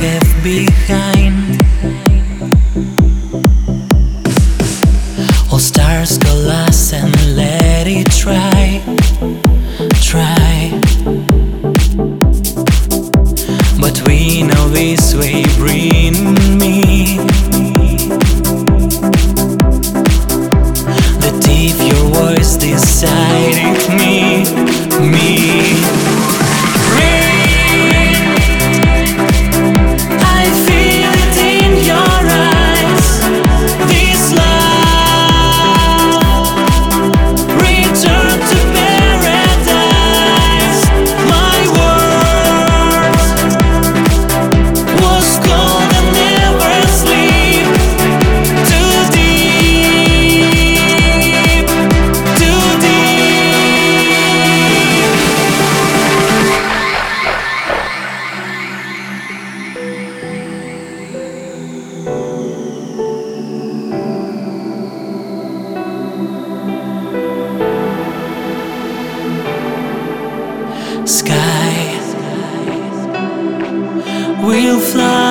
have behind. All stars collapse and let it try, try. But we know this way bring me. That if your voice deciding me. sky. We'll fly.